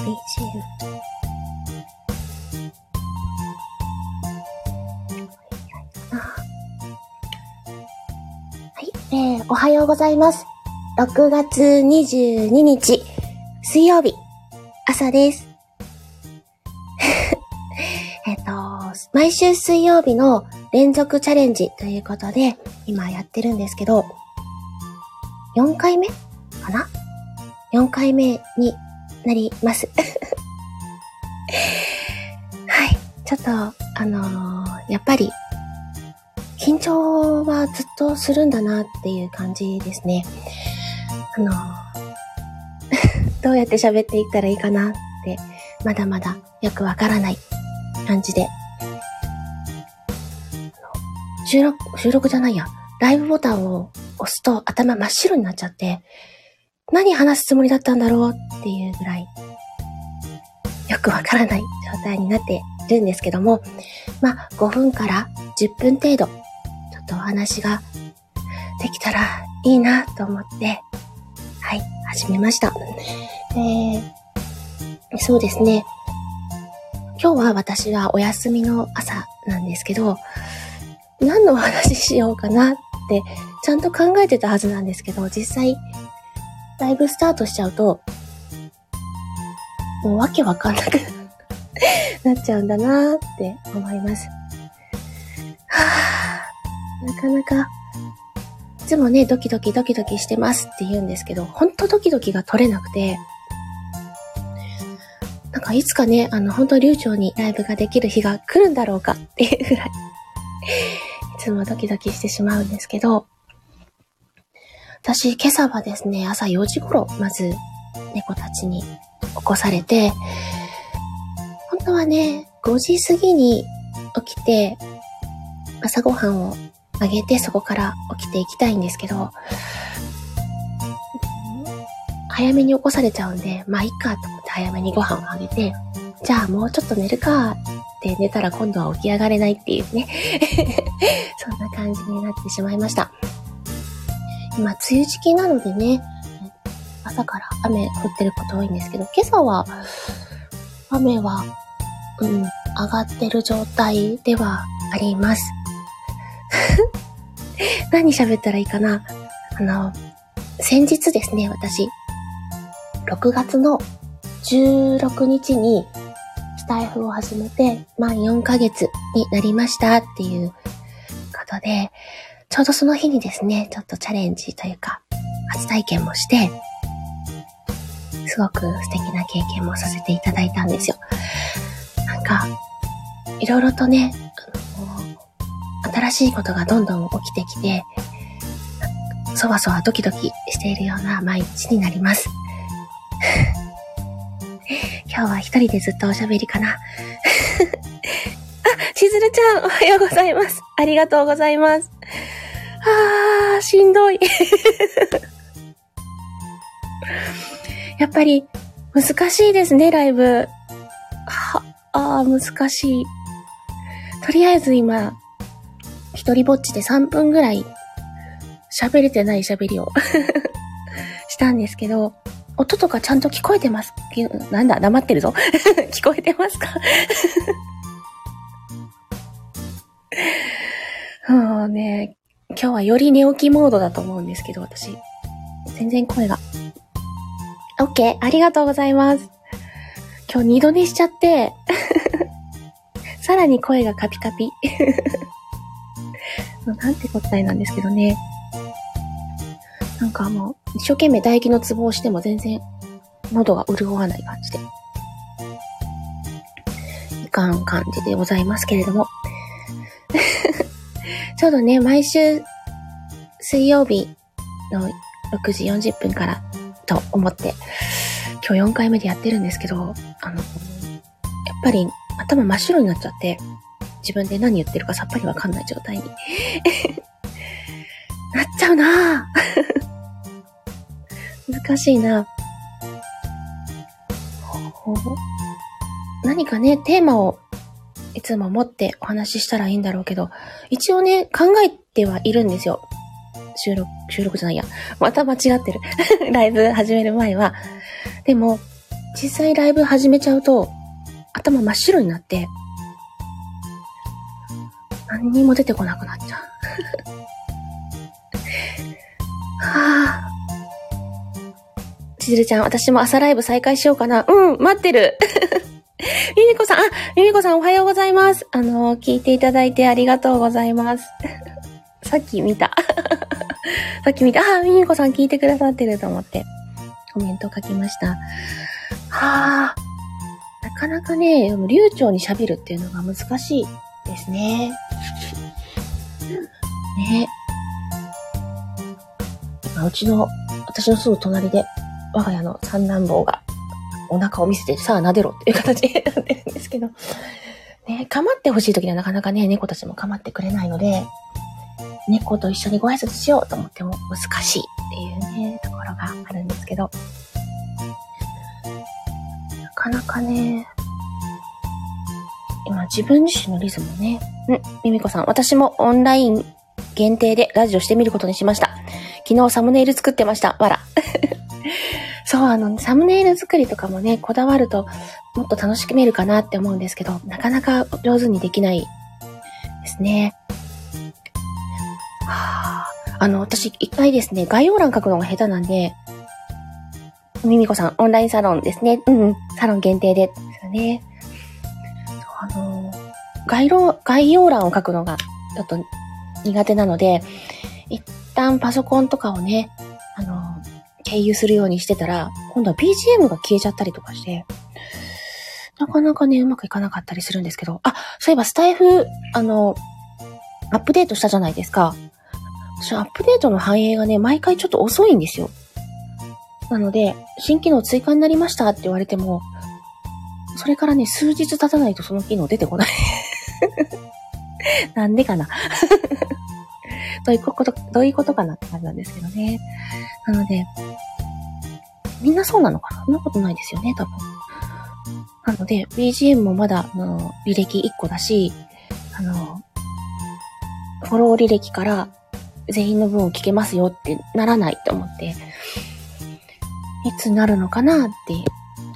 はい、えー、おはようございます。6月22日、水曜日、朝です。えっと、毎週水曜日の連続チャレンジということで、今やってるんですけど、4回目かな ?4 回目になります。はい。ちょっと、あのー、やっぱり、緊張はずっとするんだなっていう感じですね。あのー、どうやって喋っていったらいいかなって、まだまだよくわからない感じで。収録、収録じゃないや。ライブボタンを押すと頭真っ白になっちゃって、何話すつもりだったんだろうっていうぐらい、よくわからない状態になっているんですけども、まあ、5分から10分程度、ちょっとお話ができたらいいなと思って、はい、始めました。えー、そうですね。今日は私はお休みの朝なんですけど、何のお話ししようかなってちゃんと考えてたはずなんですけど、実際ライブスタートしちゃうと、もうわけわかんなく なっちゃうんだなーって思います。はぁ、なかなか、いつもね、ドキドキドキドキしてますって言うんですけど、ほんとドキドキが取れなくて、なんかいつかね、あの、本当流暢にライブができる日が来るんだろうかっていうぐらい、いつもドキドキしてしまうんですけど、私、今朝はですね、朝4時頃、まず、猫たちに起こされて、本当はね、5時過ぎに起きて、朝ごはんをあげて、そこから起きていきたいんですけど、早めに起こされちゃうんで、まあいいかと思って早めにご飯をあげて、じゃあもうちょっと寝るかって寝たら今度は起き上がれないっていうね そんな感じになってしまいました。今、梅雨時期なのでね、朝から雨降ってること多いんですけど、今朝は、雨は、うん、上がってる状態ではあります。何喋ったらいいかな？あの、先日ですね、私、6月の16日にスタイフを始めて、満4ヶ月になりましたっていうことで、ちょうどその日にですね、ちょっとチャレンジというか、初体験もして、すごく素敵な経験もさせていただいたんですよ。なんか、いろいろとね、あの、新しいことがどんどん起きてきて、そわそわドキドキしているような毎日になります。今日は一人でずっとおしゃべりかな。あ、しずるちゃん、おはようございます。ありがとうございます。あー、しんどい。やっぱり、難しいですね、ライブ。は、あー、難しい。とりあえず今、一人ぼっちで3分ぐらい、喋れてない喋りを したんですけど、音とかちゃんと聞こえてます？なんだ、黙ってるぞ。聞こえてますか？もうね、今日はより寝起きモードだと思うんですけど、私。全然声が。OK! ありがとうございます。今日二度寝しちゃって、さらに声がカピカピ。なんて答えなんですけどね。なんかもう、一生懸命唾液のツボをしても全然喉が潤わない感じで。いかん感じでございますけれども。ちょうどね、毎週水曜日の6時40分からと思って、今日4回目でやってるんですけど、あの、やっぱり頭真っ白になっちゃって、自分で何言ってるかさっぱりわかんない状態に。なっちゃうな。難しいな。何かね、テーマをいつも持ってお話ししたらいいんだろうけど、一応ね、考えてはいるんですよ。収録、収録じゃないや。また間違ってる。ライブ始める前は。でも、実際ライブ始めちゃうと、頭真っ白になって、何にも出てこなくなっちゃう。はぁ。ちずるちゃん、私も朝ライブ再開しようかな。うん、待ってる。みみこさん、あ、みみこさんおはようございます。あの、聞いていただいてありがとうございます。さっき見た。さっき見た。あ、みみこさん聞いてくださってると思って、コメント書きました。はあ、なかなかね、流暢に喋るっていうのが難しいですね。ね。うちの、私のすぐ隣で、我が家の三男坊がお腹を見せて、さあ撫でろっていう形になってるんですけど、ね、構ってほしい時にはなかなかね、猫たちも構ってくれないので、猫と一緒にご挨拶しようと思っても難しいっていうね、ところがあるんですけど、なかなかね、今自分自身のリズムね、うん、ミミコさん、私もオンライン限定でラジオしてみることにしました。昨日サムネイル作ってました。わら。そう、あの、サムネイル作りとかもね、こだわるともっと楽しめるかなって思うんですけど、なかなか上手にできないですね。はあ、あの、私一回ですね、概要欄書くのが下手なんで、ミミコさん、オンラインサロンですね。うん、サロン限定でですよね。あの、概要、概要欄を書くのがちょっと苦手なので、一旦パソコンとかをね、経由するようにしてたら、今度は BGM が消えちゃったりとかして、なかなかね、うまくいかなかったりするんですけど、あ、そういえばスタイフ、あの、アップデートしたじゃないですか。私アップデートの反映がね、毎回ちょっと遅いんですよ。なので、新機能追加になりましたって言われても、それからね、数日経たないとその機能出てこない なんでかな どういうこと、どういうことかなって感じなんですけどね。なので、みんなそうなのかな？そんなことないですよね、多分。なので、BGM もまだ、あの、履歴1個だし、あの、フォロー履歴から全員の分を聞けますよってならないと思って、いつなるのかなって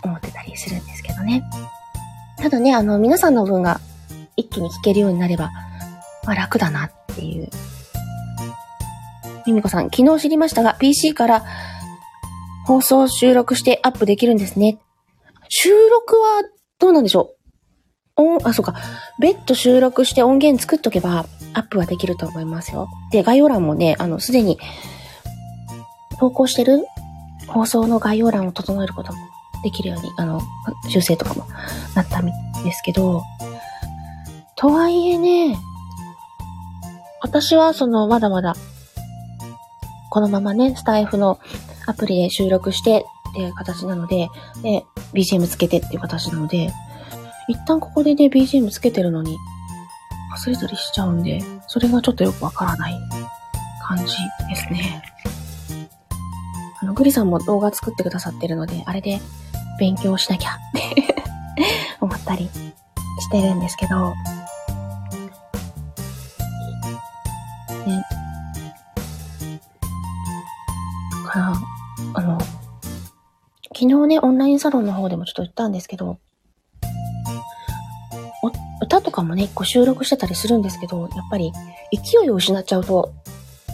思ってたりするんですけどね。ただね、あの、皆さんの分が一気に聞けるようになれば、まあ楽だなっていうミミコさん、昨日知りましたが、PC から放送収録してアップできるんですね。収録はどうなんでしょう？音、あ、そうか。別途収録して音源作っとけば、アップはできると思いますよ。で、概要欄もね、あの、すでに、投稿してる放送の概要欄を整えることもできるように、あの、修正とかもなったんですけど、とはいえね、私はその、まだまだこのままね、スタイフのアプリで収録してっていう形なので、で、BGM つけてっていう形なので、一旦ここでね、BGM つけてるのに、忘れたりしちゃうんで、それがちょっとよくわからない感じですね。あの、グリさんも動画作ってくださってるので、あれで勉強しなきゃって 思ったりしてるんですけど、昨日ね、オンラインサロンの方でもちょっと言ったんですけど、歌とかもね、一個収録してたりするんですけど、やっぱり勢いを失っちゃうと、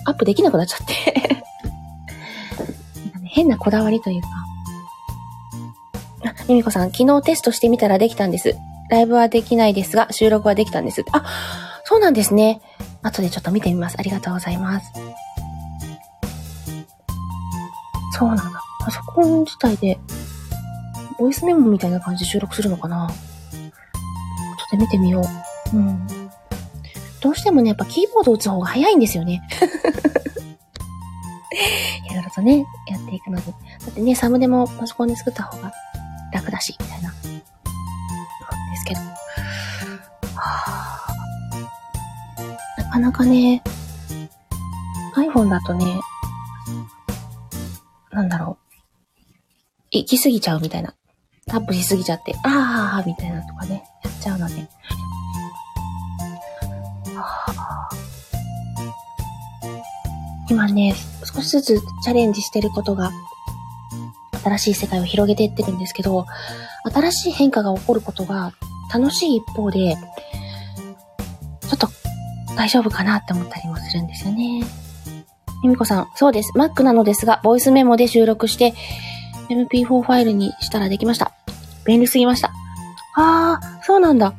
アップできなくなっちゃって 変なこだわりというか。あ、ミミコさん、昨日テストしてみたらできたんです。ライブはできないですが、収録はできたんです。あ、そうなんですね。後でちょっと見てみます。ありがとうございます。そうなんだ。パソコン自体で、ボイスメモみたいな感じで収録するのかな？ちょっと見てみよう。うん。どうしてもね、やっぱキーボード打つ方が早いんですよね。いろいろとね、やっていくのに。だってね、サムネもパソコンで作った方が楽だし、みたいな。ですけど。はあ、なかなかね、iPhone だとね、なんだろう。行き過ぎちゃうみたいな。タップしすぎちゃって、あーみたいなとかね、やっちゃうので。今ね、少しずつチャレンジしてることが新しい世界を広げていってるんですけど、新しい変化が起こることが楽しい一方で、ちょっと大丈夫かなって思ったりもするんですよね。ゆみこさん、そうです。Mac なのですが、ボイスメモで収録して、MP4 ファイルにしたらできました。便利すぎました。あー、そうなんだ。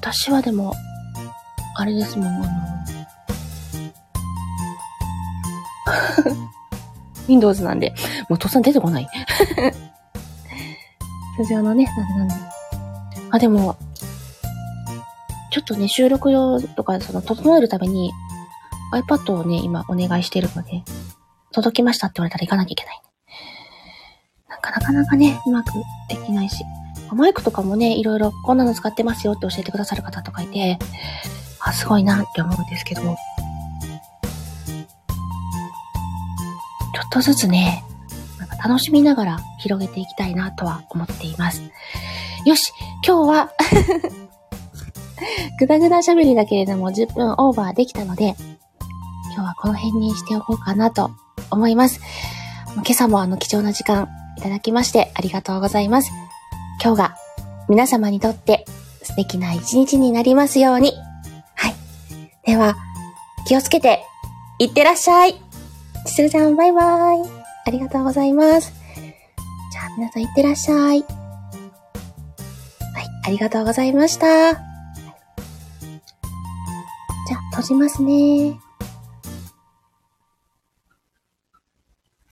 私はでも、あれですもん、あの、Windows なんで、もう突然出てこない。通常のね、なんなんで。あ、でも、ちょっとね、収録用とか、その、整えるために、iPad をね、今お願いしてるので、届きましたって言われたら行かなきゃいけない。なかなかなかね、うまくできないし。マイクとかもね、いろいろこんなの使ってますよって教えてくださる方とかいて、あ、すごいなって思うんですけど、ちょっとずつね、なんか楽しみながら広げていきたいなとは思っています。よし、今日はぐだぐだ喋りだけれども10分オーバーできたので、今日はこの辺にしておこうかなと思います。今朝もあの貴重な時間いただきましてありがとうございます。今日が皆様にとって素敵な一日になりますように。はい。では、気をつけて、いってらっしゃい。ちするちゃん、バイバイ。ありがとうございます。じゃあ、皆さんいってらっしゃい。はい、ありがとうございました。じゃあ、閉じますね。